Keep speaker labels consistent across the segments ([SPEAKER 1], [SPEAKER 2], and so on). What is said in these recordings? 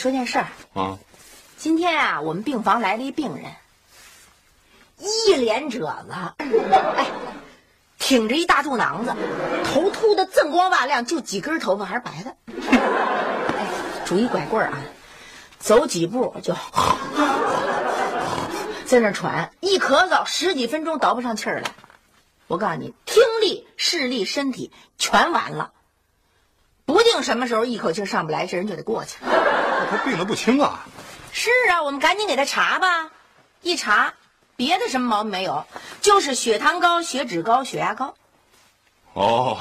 [SPEAKER 1] 说件事儿，
[SPEAKER 2] 啊！
[SPEAKER 1] 今天啊，我们病房来了一病人，一脸褶子，哎，挺着一大肚囊子，头秃的锃光瓦亮，就几根头发还是白的，哎，拄一拐棍儿啊，走几步就在那喘，一咳嗽十几分钟倒不上气儿来。我告诉你，听力、视力、身体全完了。不定什么时候一口气上不来，这人就得过去了。
[SPEAKER 2] 他病得不轻啊！
[SPEAKER 1] 是啊，我们赶紧给他查吧。一查，别的什么毛病没有，就是血糖高、血脂高、血压高。
[SPEAKER 2] 哦，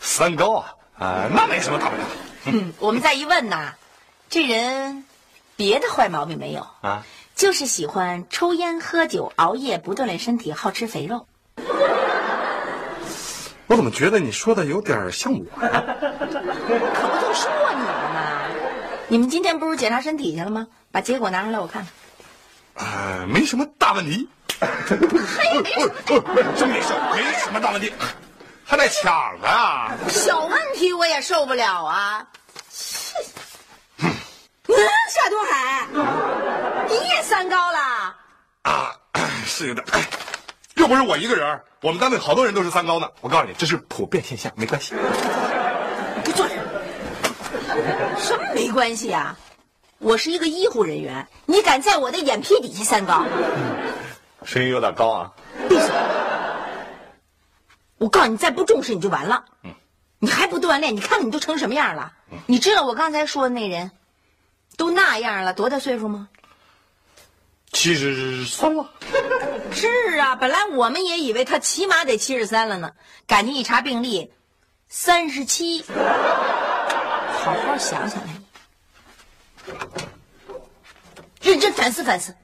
[SPEAKER 2] 三高啊！啊，那没什么大不了
[SPEAKER 1] 嗯，我们再一问呐，这人别的坏毛病没有，
[SPEAKER 2] 啊。
[SPEAKER 1] 就是喜欢抽烟、喝酒、熬夜，不锻炼身体，好吃肥肉。
[SPEAKER 2] 我怎么觉得你说的有点像我呀？
[SPEAKER 1] 可不就说你吗？你们今天不是检查身体去了吗？把结果拿出来我看看。
[SPEAKER 2] 呃，没什么大问题。真没事，没什么大问题，还带抢的啊！
[SPEAKER 1] 小问题我也受不了啊！切嗯，夏东海，你也三高了？
[SPEAKER 2] 啊，是有点。哎，又不是我一个人，我们单位好多人都是三高呢。我告诉你，这是普遍现象，没关系。
[SPEAKER 1] 给我坐这儿。什么没关系啊？我是一个医护人员，你敢在我的眼皮底下三高？
[SPEAKER 2] 声音有点高啊。
[SPEAKER 1] 闭嘴！我告诉你，再不重视你就完了。你还不锻炼，你看看你都成什么样了？你知道我刚才说的那人，都那样了，多大岁数吗？
[SPEAKER 2] 七十三了。
[SPEAKER 1] 是啊，本来我们也以为他起码得七十三了呢，赶紧一查病历，三十七。好好想想来，认真反思反思。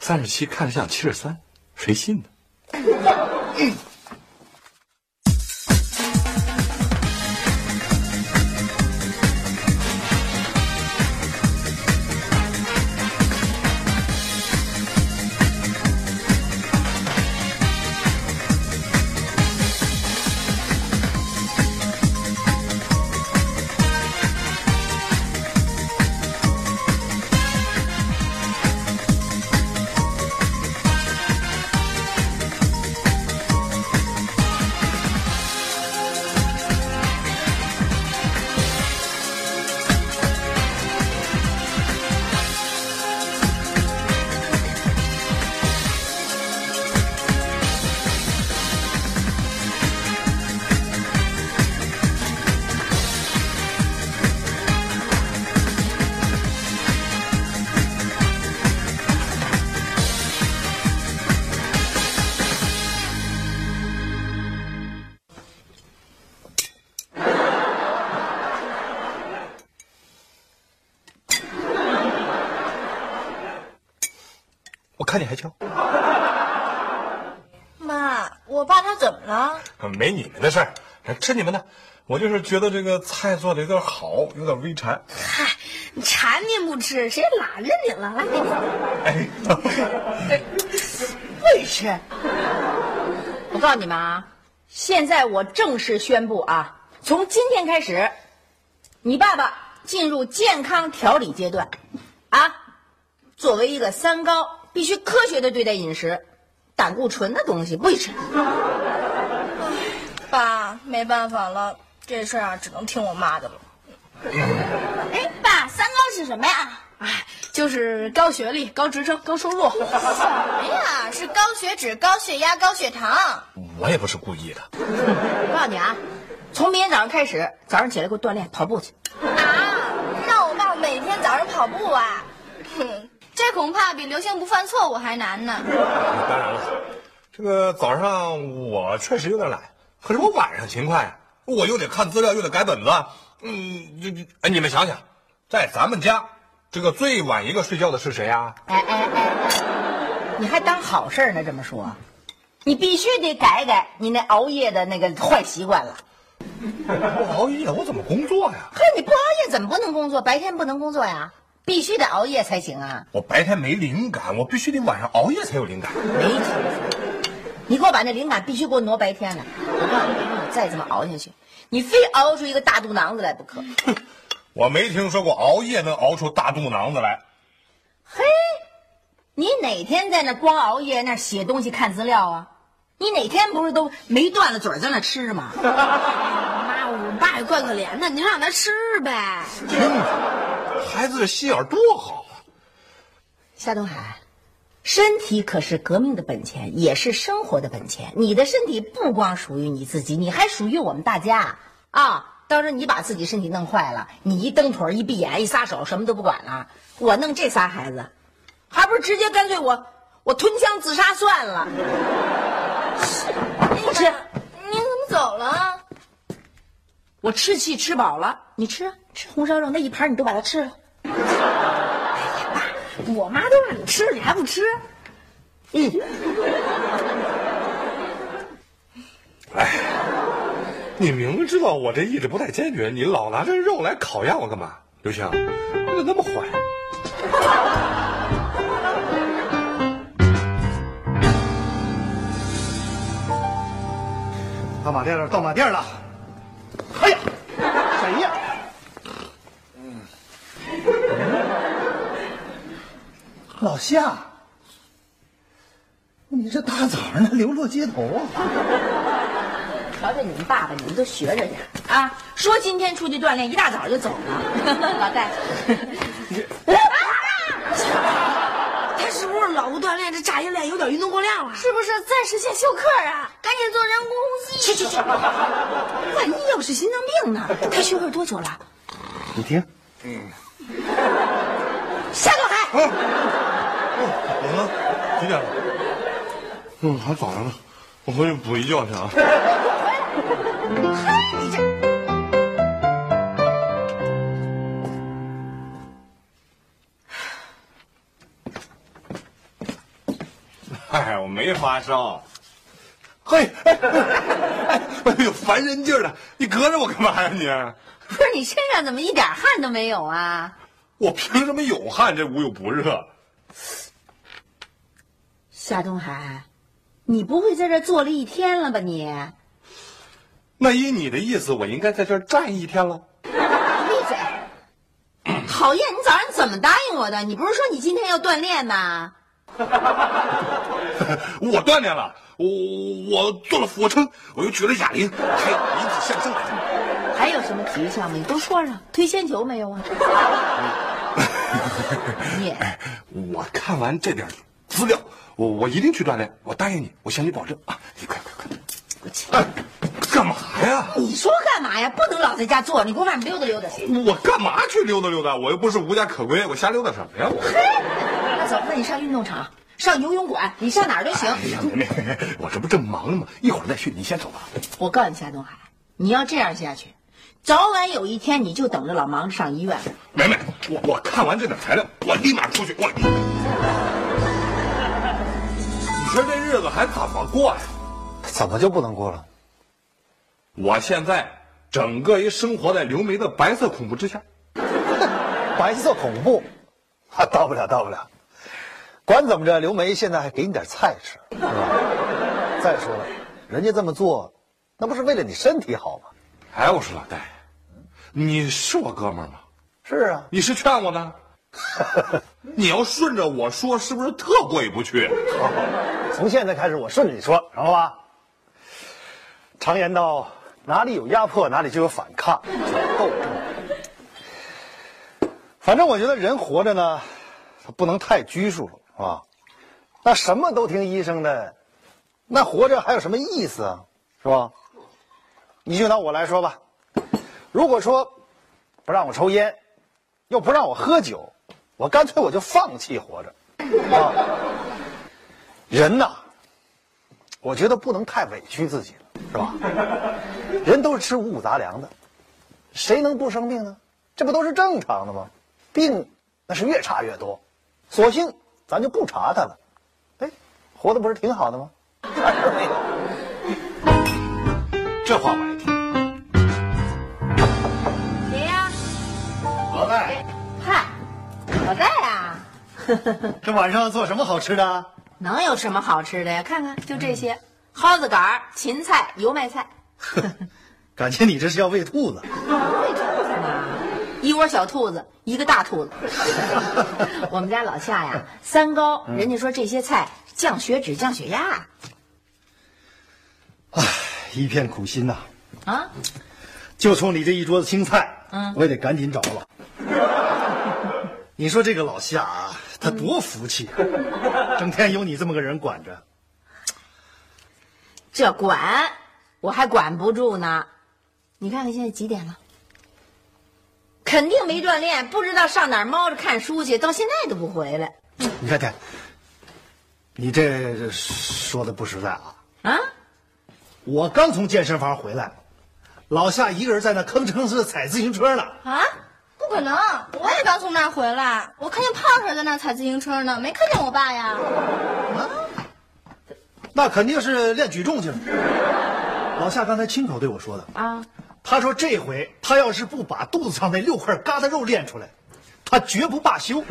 [SPEAKER 2] 三十七看着像七十三，谁信呢？我吃你们的。我就是觉得这个菜做的有点好，有点微馋。
[SPEAKER 3] 嗨，你馋您不吃，谁拦着你了？来，给你。
[SPEAKER 2] 哎，
[SPEAKER 1] 不许吃！我告诉你们啊，现在我正式宣布啊，从今天开始，你爸爸进入健康调理阶段，啊，作为一个三高，必须科学的对待饮食，胆固醇的东西不许吃。
[SPEAKER 3] 爸，没办法了，这事儿啊，只能听我妈的了。
[SPEAKER 4] 哎，爸，三高是什么呀？
[SPEAKER 3] 哎，就是高学历、高职称、高收入。
[SPEAKER 4] 什么呀？是高血脂、高血压、高血糖。
[SPEAKER 2] 我也不是故意的。
[SPEAKER 1] 我告诉你啊，从明天早上开始，早上起来给我锻炼跑步去。
[SPEAKER 4] 啊，让我爸每天早上跑步啊？
[SPEAKER 3] 哼，这恐怕比刘星不犯错误还难呢。
[SPEAKER 2] 当然了，这个早上我确实有点懒，可是我晚上勤快呀，我又得看资料，又得改本子。嗯，这这，哎，你们想想，在咱们家，这个最晚一个睡觉的是谁呀？
[SPEAKER 1] 哎哎哎哎，你还当好事呢？这么说，你必须得改改你那熬夜的那个坏习惯了。
[SPEAKER 2] 我熬夜，我怎么工作呀？
[SPEAKER 1] 嘿，你不熬夜怎么不能工作？白天不能工作呀？必须得熬夜才行啊！
[SPEAKER 2] 我白天没灵感，我必须得晚上熬夜才有灵感。
[SPEAKER 1] 没听说，你给我把那灵感必须给我挪白天来。我告诉你，你再这么熬下去，你非熬出一个大肚囊子来不可。
[SPEAKER 2] 我没听说过熬夜能熬出大肚囊子来。
[SPEAKER 1] 嘿，你哪天在那光熬夜那写东西看资料啊？你哪天不是都没断了嘴在那吃吗？
[SPEAKER 3] 妈，我爸也怪可怜的，您让他吃呗。
[SPEAKER 2] 真的，孩子这心眼多好啊！
[SPEAKER 1] 夏东海，身体可是革命的本钱，也是生活的本钱。你的身体不光属于你自己，你还属于我们大家啊！到时候你把自己身体弄坏了，你一蹬腿一闭眼一撒手，什么都不管了，我弄这仨孩子，还不是直接干脆我我吞枪自杀算了。不吃，
[SPEAKER 3] 你怎么走了？
[SPEAKER 1] 我吃气吃饱了，你吃啊，吃红烧肉那一盘你都把它吃了。我妈都让你吃，你还不吃？嗯。
[SPEAKER 2] 哎，你明明知道我这意志不太坚决，你老拿这肉来考验我干嘛？刘星，你怎么那么坏？
[SPEAKER 5] 到马店了，到马店了。哎呀，谁呀？老夏，你这大早上的流落街头啊？
[SPEAKER 1] 瞧瞧你们爸爸，你们都学着点啊！说今天出去锻炼，一大早就走了。老戴，
[SPEAKER 3] 他是不是老不锻炼，这炸一练有点运动过量了？
[SPEAKER 4] 是不是暂时先休克啊？赶紧做人工呼吸。
[SPEAKER 1] 去去去！万一要是心脏病呢？他休克多久了？
[SPEAKER 5] 你听，
[SPEAKER 1] 夏东海，
[SPEAKER 2] 我呢？几点了？嗯，还早着呢，我回去补一觉去啊。
[SPEAKER 1] 你这
[SPEAKER 2] 哎，我没发烧。嘿，哎哎呦，烦人劲儿的！你隔着我干嘛呀你？
[SPEAKER 1] 不是你身上怎么一点汗都没有啊？
[SPEAKER 2] 我凭什么有汗？这屋又不热。
[SPEAKER 1] 夏东海，你不会在这坐了一天了吧你？
[SPEAKER 2] 那依你的意思，我应该在这儿站一天了。
[SPEAKER 1] 闭嘴！讨厌，你早上怎么答应我的？你不是说你今天要锻炼吗？
[SPEAKER 2] 我锻炼了，我我做了俯卧撑，我又举了哑铃，还有引体向上。
[SPEAKER 1] 还有什么体育项目？你都说上。推铅球没有啊？你
[SPEAKER 2] 我看完这点资料，我我一定去锻炼，我答应你，我向你保证啊！你快快快，
[SPEAKER 1] 我去！
[SPEAKER 2] 哎，干嘛呀？
[SPEAKER 1] 你说干嘛呀？不能老在家坐，你给我外面溜达溜达去。
[SPEAKER 2] 我干嘛去溜达溜达？我又不是无家可归，我瞎溜达什么呀？我。
[SPEAKER 1] 那走，那你上运动场，上游泳馆，你上哪儿都行。
[SPEAKER 2] 哎呀，妹妹，我这不正忙呢吗？一会儿再去，你先走吧。
[SPEAKER 1] 我告诉你，夏东海，你要这样下去，早晚有一天你就等着老忙着上医院。
[SPEAKER 2] 梅梅，我我看完这点材料，我立马出去。我，你说这日子还怎么过呀？
[SPEAKER 5] 怎么就不能过了？
[SPEAKER 2] 我现在整个一生活在刘梅的白色恐怖之下。
[SPEAKER 5] 白色恐怖，啊，到不了，到不了。管怎么着，刘梅现在还给你点菜吃，是吧？再说了，人家这么做，那不是为了你身体好吗？
[SPEAKER 2] 哎，我说老戴，你是我哥们儿吗？
[SPEAKER 5] 是啊，
[SPEAKER 2] 你是劝我的？你要顺着我说，是不是特过意不去？
[SPEAKER 5] 从现在开始，我顺着你说，知道吧？常言道，哪里有压迫，哪里就有反抗，就有斗争。反正我觉得人活着呢，他不能太拘束了，是吧？那什么都听医生的，那活着还有什么意思啊？是吧？你就拿我来说吧，如果说不让我抽烟，又不让我喝酒，我干脆我就放弃活着。啊，人呐，我觉得不能太委屈自己了，是吧？人都是吃五谷杂粮的，谁能不生病呢？这不都是正常的吗？病那是越查越多，索性咱就不查它了。哎，活的不是挺好的吗？还是没有？这话我 这晚上做什么好吃的？
[SPEAKER 1] 能有什么好吃的呀？看看，就这些：蒿子杆、芹菜、油麦菜。
[SPEAKER 5] 感情你这是要喂兔子。
[SPEAKER 1] 喂兔子呢？一窝小兔子，一个大兔子。我们家老夏呀，三高，人家说这些菜降血脂、降血压。
[SPEAKER 5] 唉，一片苦心呐、
[SPEAKER 1] 啊，
[SPEAKER 5] 就冲你这一桌子青菜，
[SPEAKER 1] 嗯
[SPEAKER 5] 我也得赶紧找了。你说这个老夏啊，他多福气啊，整天有你这么个人管着。
[SPEAKER 1] 这管我还管不住呢。你看看现在几点了？肯定没锻炼，不知道上哪儿猫着看书去，到现在都不回来。
[SPEAKER 5] 你看看，你这这说的不实在啊！
[SPEAKER 1] 啊，
[SPEAKER 5] 我刚从健身房回来，老夏一个人在那吭哧吭哧地踩自行车呢。
[SPEAKER 4] 啊？不可能！我也刚从那儿回来，我看见胖婶在那儿踩自行车呢，没看见我爸呀。
[SPEAKER 5] 啊那肯定是练举重去了。老夏刚才亲口对我说的
[SPEAKER 1] 啊，
[SPEAKER 5] 他说这回他要是不把肚子上那六块疙瘩肉练出来，他绝不罢休。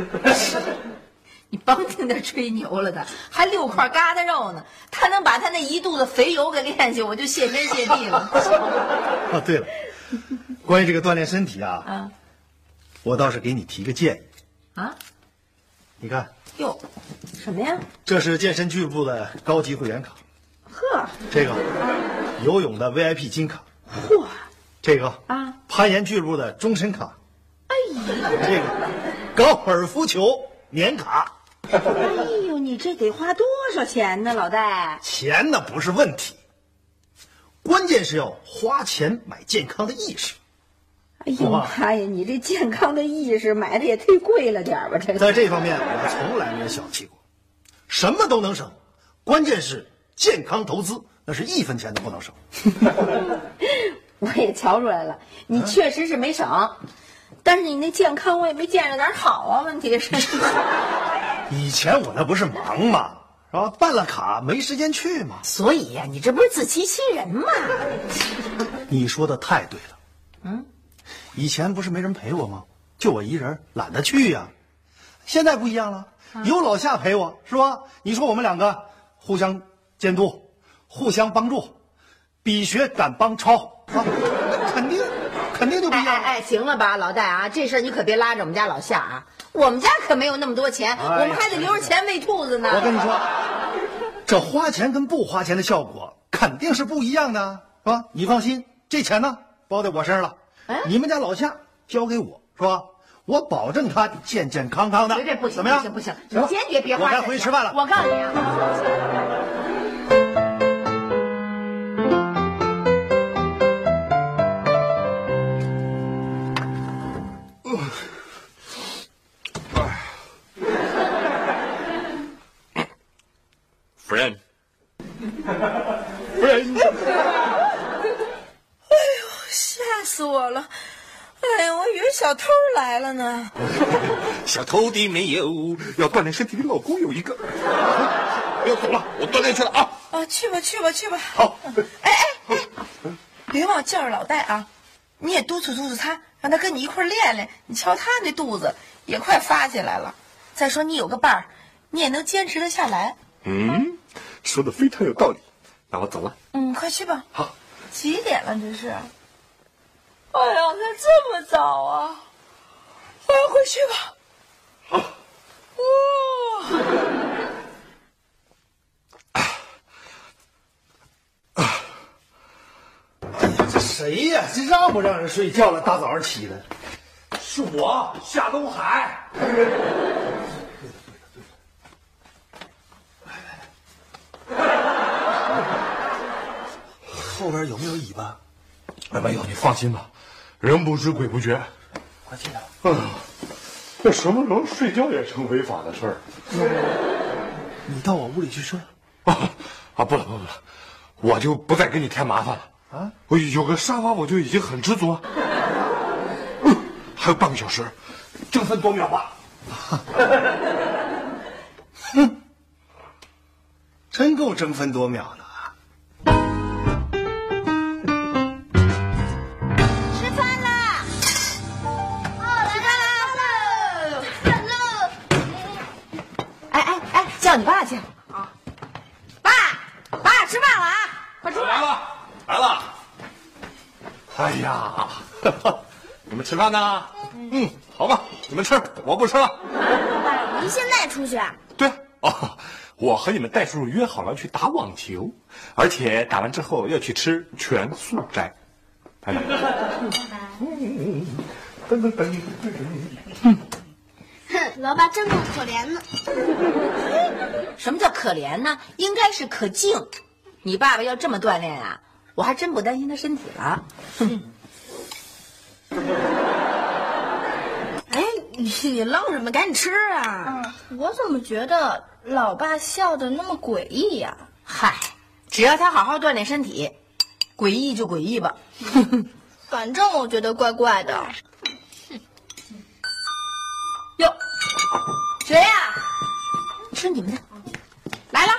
[SPEAKER 1] 你甭听他吹牛了他，还六块疙瘩肉呢。他能把他那一肚子肥油给练去，我就谢天谢地了。
[SPEAKER 5] 啊，对了，关于这个锻炼身体啊，
[SPEAKER 1] 啊
[SPEAKER 5] 我倒是给你提个建议。
[SPEAKER 1] 啊，
[SPEAKER 5] 你看，
[SPEAKER 1] 哟，什么呀？
[SPEAKER 5] 这是健身俱乐部的高级会员卡，
[SPEAKER 1] 呵，
[SPEAKER 5] 这个游泳的 VIP 金卡，
[SPEAKER 1] 嚯，
[SPEAKER 5] 这个
[SPEAKER 1] 啊
[SPEAKER 5] 攀岩俱乐部的终身卡，
[SPEAKER 1] 哎呀，
[SPEAKER 5] 这个高尔夫球年卡。
[SPEAKER 1] 哎呦，你这得花多少钱呢，老戴？
[SPEAKER 5] 钱那不是问题，关键是要花钱买健康的意识。
[SPEAKER 1] 哎呦妈呀，你这健康的意识买的也忒贵了点儿吧？这个
[SPEAKER 5] 在这方面，我从来没有小气过，什么都能省，关键是健康投资，那是一分钱都不能省。
[SPEAKER 1] 我也瞧出来了，你确实是没省，但是你那健康我也没见着哪儿好啊。问题是，
[SPEAKER 5] 以前我那不是忙嘛，是吧？办了卡没时间去嘛。
[SPEAKER 1] 所以呀、你这不是自欺欺人吗？
[SPEAKER 5] 你说的太对了，嗯，以前不是没人陪我吗？就我一人，懒得去呀。现在不一样了，有老夏陪我，是吧？你说我们两个互相监督，互相帮助，比学赶帮超啊，那 肯定肯定就不一样了。
[SPEAKER 1] 哎哎哎，行了吧，老戴啊，这事儿你可别拉着我们家老夏啊，我们家可没有那么多钱，
[SPEAKER 5] 哎
[SPEAKER 1] 我们还得留着钱喂兔子呢。
[SPEAKER 5] 我跟你说，这花钱跟不花钱的效果肯定是不一样的，是吧？你放心，这钱呢包在我身上了，
[SPEAKER 1] 哎
[SPEAKER 5] 你们家老夏交给我，是吧？我保证他健健康康的，
[SPEAKER 1] 绝对不行，
[SPEAKER 5] 怎么样？
[SPEAKER 1] 不行不行，
[SPEAKER 5] 行
[SPEAKER 1] 你坚决别花
[SPEAKER 5] 我。该回去吃饭了。
[SPEAKER 1] 我告诉你啊，
[SPEAKER 2] 夫人，
[SPEAKER 3] 吓死我了！哎呀，我以为小偷来了呢。
[SPEAKER 2] 小偷的没有，要锻炼身体的老公有一个。不要走了，我锻炼去了啊！
[SPEAKER 3] 啊，去吧去吧去吧。
[SPEAKER 2] 好，
[SPEAKER 3] 哎哎哎，别忘叫着老戴啊！你也督促督促他，让他跟你一块练练。你瞧他那肚子也快发起来了。再说你有个伴儿，你也能坚持得下来。
[SPEAKER 2] 嗯，说的非常有道理。那我走了。
[SPEAKER 3] 嗯，快去吧。
[SPEAKER 2] 好，
[SPEAKER 3] 几点了这是？哎呀，那这么早啊！我要回去吧。
[SPEAKER 2] 好。
[SPEAKER 3] 哇、
[SPEAKER 5] 这谁呀？这让不让人睡觉了？大早上起来，
[SPEAKER 2] 是我夏东海。
[SPEAKER 5] 后边有没有尾巴？
[SPEAKER 2] 哎，没有，你放心吧，人不知鬼不觉。
[SPEAKER 5] 快进来。
[SPEAKER 2] 哎呀，这什么时候睡觉也成违法的事儿
[SPEAKER 5] 你到我屋里去睡。
[SPEAKER 2] 啊？啊，不了不了不了，我就不再给你添麻烦了啊！我有个沙发我就已经很知足了。嗯，还有半个小时，争分夺秒吧。
[SPEAKER 5] 真够争分夺秒的
[SPEAKER 1] 叫你爸去啊！爸，爸，吃饭了啊！快出来！
[SPEAKER 2] 来了来了。哎呀，你们吃饭呢？嗯，好吧，你们吃，我不吃了。
[SPEAKER 4] 爸，您现在出去啊？
[SPEAKER 2] 对哦，我和你们戴叔叔约好了去打网球，而且打完之后要去吃全素斋。拜拜。噔噔噔。
[SPEAKER 4] 哼，老爸真够可怜的。
[SPEAKER 1] 什么叫可怜呢？应该是可敬。你爸爸要这么锻炼啊，我还真不担心他身体了。
[SPEAKER 3] 哎，你你愣什么？赶紧吃啊！
[SPEAKER 4] 嗯，我怎么觉得老爸笑的那么诡异呀？
[SPEAKER 1] 嗨，只要他好好锻炼身体，诡异就诡异吧。
[SPEAKER 4] 反正我觉得怪怪的。
[SPEAKER 1] 哟，谁呀、吃你们的，来了。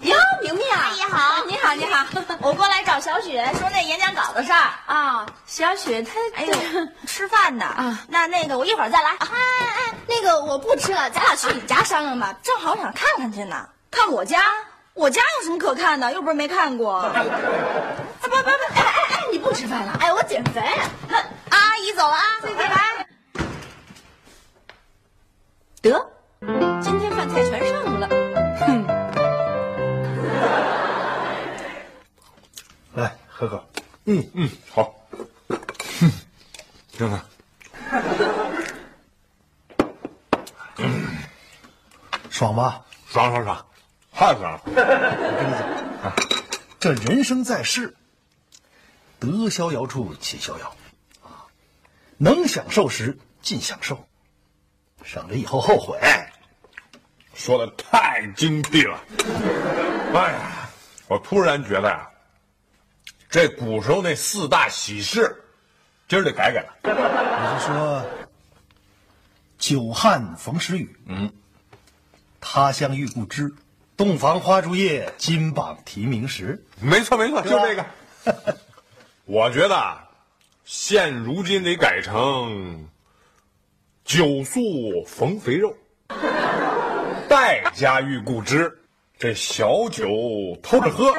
[SPEAKER 1] 哟，明明啊！
[SPEAKER 4] 阿姨好
[SPEAKER 1] 你好，你好。
[SPEAKER 4] 我过来找小雪说那演讲稿的事儿。
[SPEAKER 1] 啊，小雪她
[SPEAKER 4] 哎呦，吃饭呢
[SPEAKER 1] 啊
[SPEAKER 4] 那那个我一会儿再来。哎哎，那个我不吃了，咱俩去你家商量吧。正好想看看去呢。看我家？我家有什么可看的？又不是没看过。哎不不不，哎哎哎，你不吃饭了？哎，我减肥。那阿姨走了啊，再见拜。
[SPEAKER 1] 得，今天饭菜全上了。哼，
[SPEAKER 5] 来喝口。
[SPEAKER 2] 嗯嗯，好。真的，
[SPEAKER 5] 爽吧？
[SPEAKER 2] 爽爽爽，太爽了。
[SPEAKER 5] 我跟你讲啊，这人生在世，得逍遥处且逍遥，啊，能享受时尽享受，省得以后后悔。
[SPEAKER 2] 说的太精辟了。哎呀，我突然觉得呀、这古时候那四大喜事，今儿得改改了。
[SPEAKER 5] 你是说，久旱逢时雨，
[SPEAKER 2] 嗯，
[SPEAKER 5] 他乡遇故知，洞房花烛夜，金榜题名时。
[SPEAKER 2] 没错没错，就这个。我觉得啊现如今得改成酒宿逢肥肉，待家遇故知，这小酒偷着喝，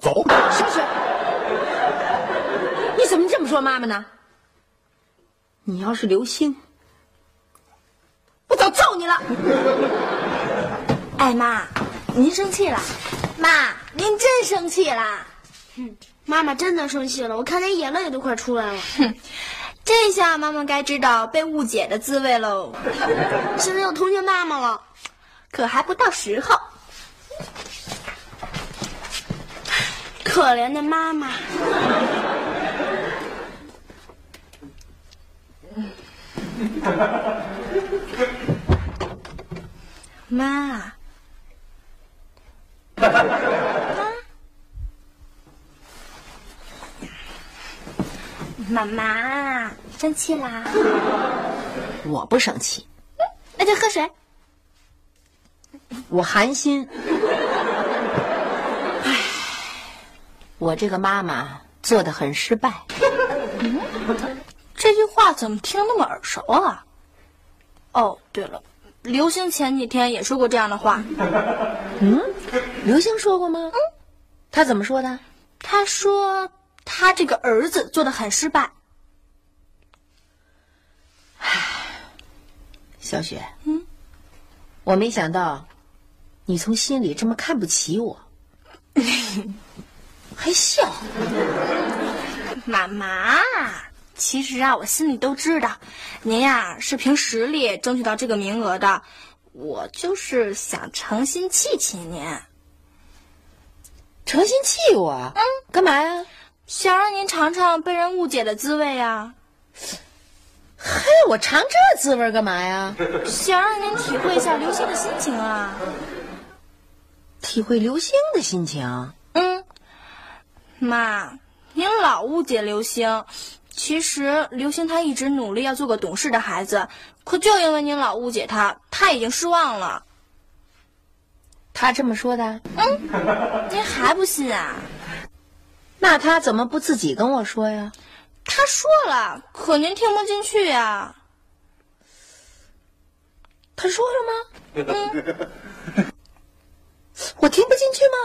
[SPEAKER 2] 走。
[SPEAKER 1] 小雪，你怎么这么说妈妈呢？你要是刘星，我早揍你了。
[SPEAKER 4] 哎妈，您生气了？妈，您真生气了？
[SPEAKER 6] 哼妈妈真的生气了，我看您眼泪都快出来了。
[SPEAKER 4] 哼，这下妈妈该知道被误解的滋味喽。
[SPEAKER 6] 现在又同情妈妈了。
[SPEAKER 4] 可还不到时候。
[SPEAKER 6] 可怜的妈妈，
[SPEAKER 4] 妈，妈，妈妈生气啦？
[SPEAKER 1] 我不生气，
[SPEAKER 4] 那就喝水。
[SPEAKER 1] 我寒心。唉，我这个妈妈做的很失败。
[SPEAKER 4] 这句话怎么听那么耳熟啊？哦，对了，刘星前几天也说过这样的话。
[SPEAKER 1] 嗯刘星说过吗？嗯，他怎么说的？
[SPEAKER 4] 他说他这个儿子做的很失败。
[SPEAKER 1] 唉小雪，嗯，我没想到你从心里这么看不起我，还笑。
[SPEAKER 4] 妈妈，其实啊，我心里都知道，您呀是凭实力争取到这个名额的，我就是想诚心气气您，
[SPEAKER 1] 诚心气我？嗯，干嘛呀？
[SPEAKER 4] 想让您尝尝被人误解的滋味啊，
[SPEAKER 1] 嘿，我尝这滋味干嘛呀？
[SPEAKER 4] 想让您体会一下刘星的心情啊。
[SPEAKER 3] 体会刘星的心情。
[SPEAKER 4] 嗯，妈，您老误解刘星。其实刘星他一直努力要做个懂事的孩子，可就因为您老误解他，他已经失望了。
[SPEAKER 3] 他这么说的，
[SPEAKER 4] 嗯，您还不信啊？
[SPEAKER 3] 那他怎么不自己跟我说呀？
[SPEAKER 4] 他说了，可您听不进去呀。
[SPEAKER 3] 他说了吗？嗯，我听不进去吗？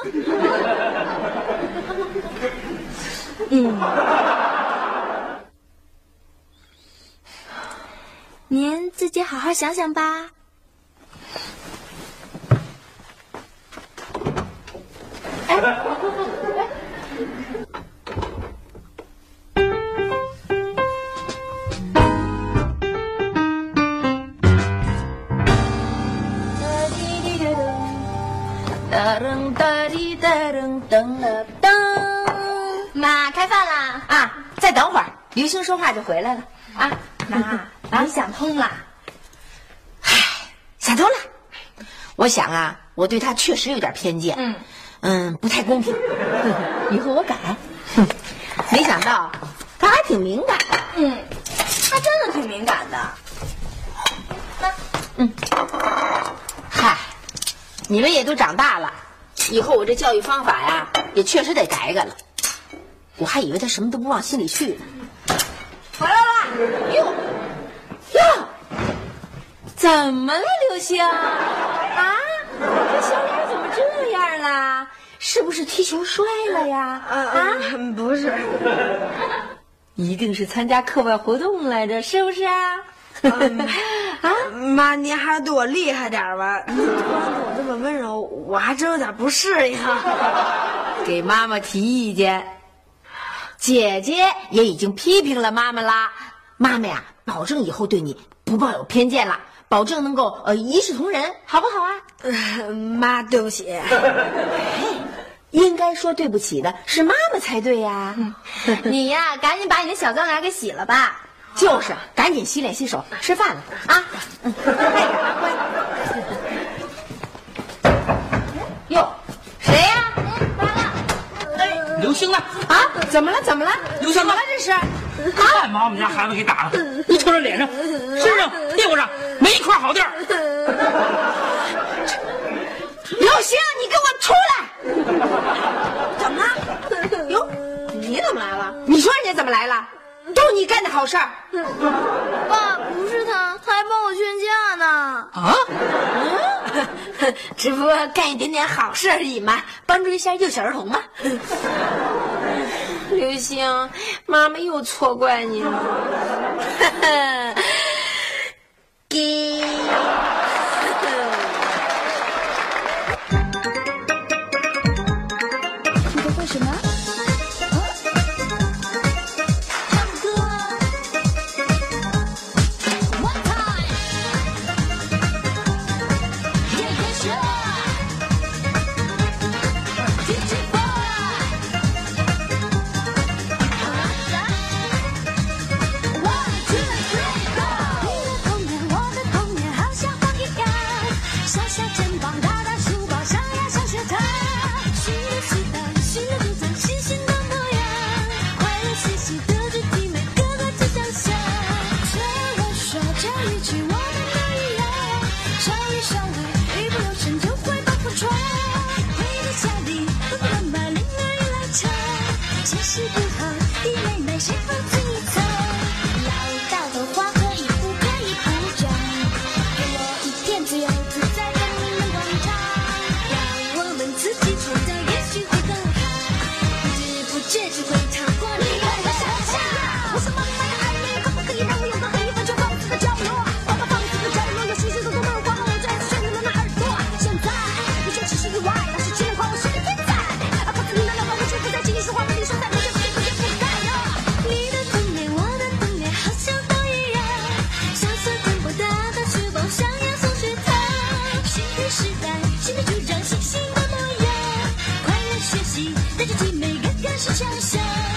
[SPEAKER 4] 嗯，您自己好好想想吧。哎。开饭啦！
[SPEAKER 3] 啊，再等会儿，刘星说话就回来了。啊，
[SPEAKER 4] 妈，你想通了？
[SPEAKER 3] 唉，想通了。我想啊，我对他确实有点偏见。嗯嗯，不太公平。以后我改。哼 没想到他还挺敏感的。
[SPEAKER 4] 嗯，他真的挺敏感的。
[SPEAKER 3] 那，嗯。嗨你们也都长大了，以后我这教育方法呀，也确实得改改了。我还以为他什么都不往心里去呢。
[SPEAKER 4] 回来了，
[SPEAKER 3] 哟哟，怎么了，刘星？啊，这小脸怎么这样了？是不是踢球摔了呀？
[SPEAKER 4] 啊，不是，
[SPEAKER 3] 一定是参加课外活动来着，是不是啊？
[SPEAKER 4] 啊，妈，您还是对我厉害点吧！突然对我这么温柔，我还真有点不适应。
[SPEAKER 3] 给妈妈提意见，姐姐也已经批评了妈妈啦。妈妈呀，保证以后对你不抱有偏见了，保证能够呃一视同仁，好不好
[SPEAKER 4] 啊？妈，对不起。
[SPEAKER 3] 应该说对不起的是妈妈才对呀。
[SPEAKER 4] 你呀，赶紧把你的小脏脸给洗了吧。
[SPEAKER 3] 就是，赶紧洗脸洗手，吃饭了啊！嗯，快点，乖。哟，谁呀？
[SPEAKER 7] 刘星呢？
[SPEAKER 3] 啊？怎么了？怎么了？
[SPEAKER 7] 刘星
[SPEAKER 3] 怎么了？这是？
[SPEAKER 7] 太把我们家孩子给打了！你瞅瞅脸上、身上、屁股上没一块好地儿。
[SPEAKER 3] 刘星，你给我出来！怎么了？哟，你怎么来了？你说人家怎么来了？都是你干的好事儿，
[SPEAKER 4] 爸不是他，他还帮我劝架呢。
[SPEAKER 7] 啊，
[SPEAKER 3] 只不过干一点点好事而已嘛，帮助一下幼小儿童嘛。刘星，妈妈又错怪你了。是想象。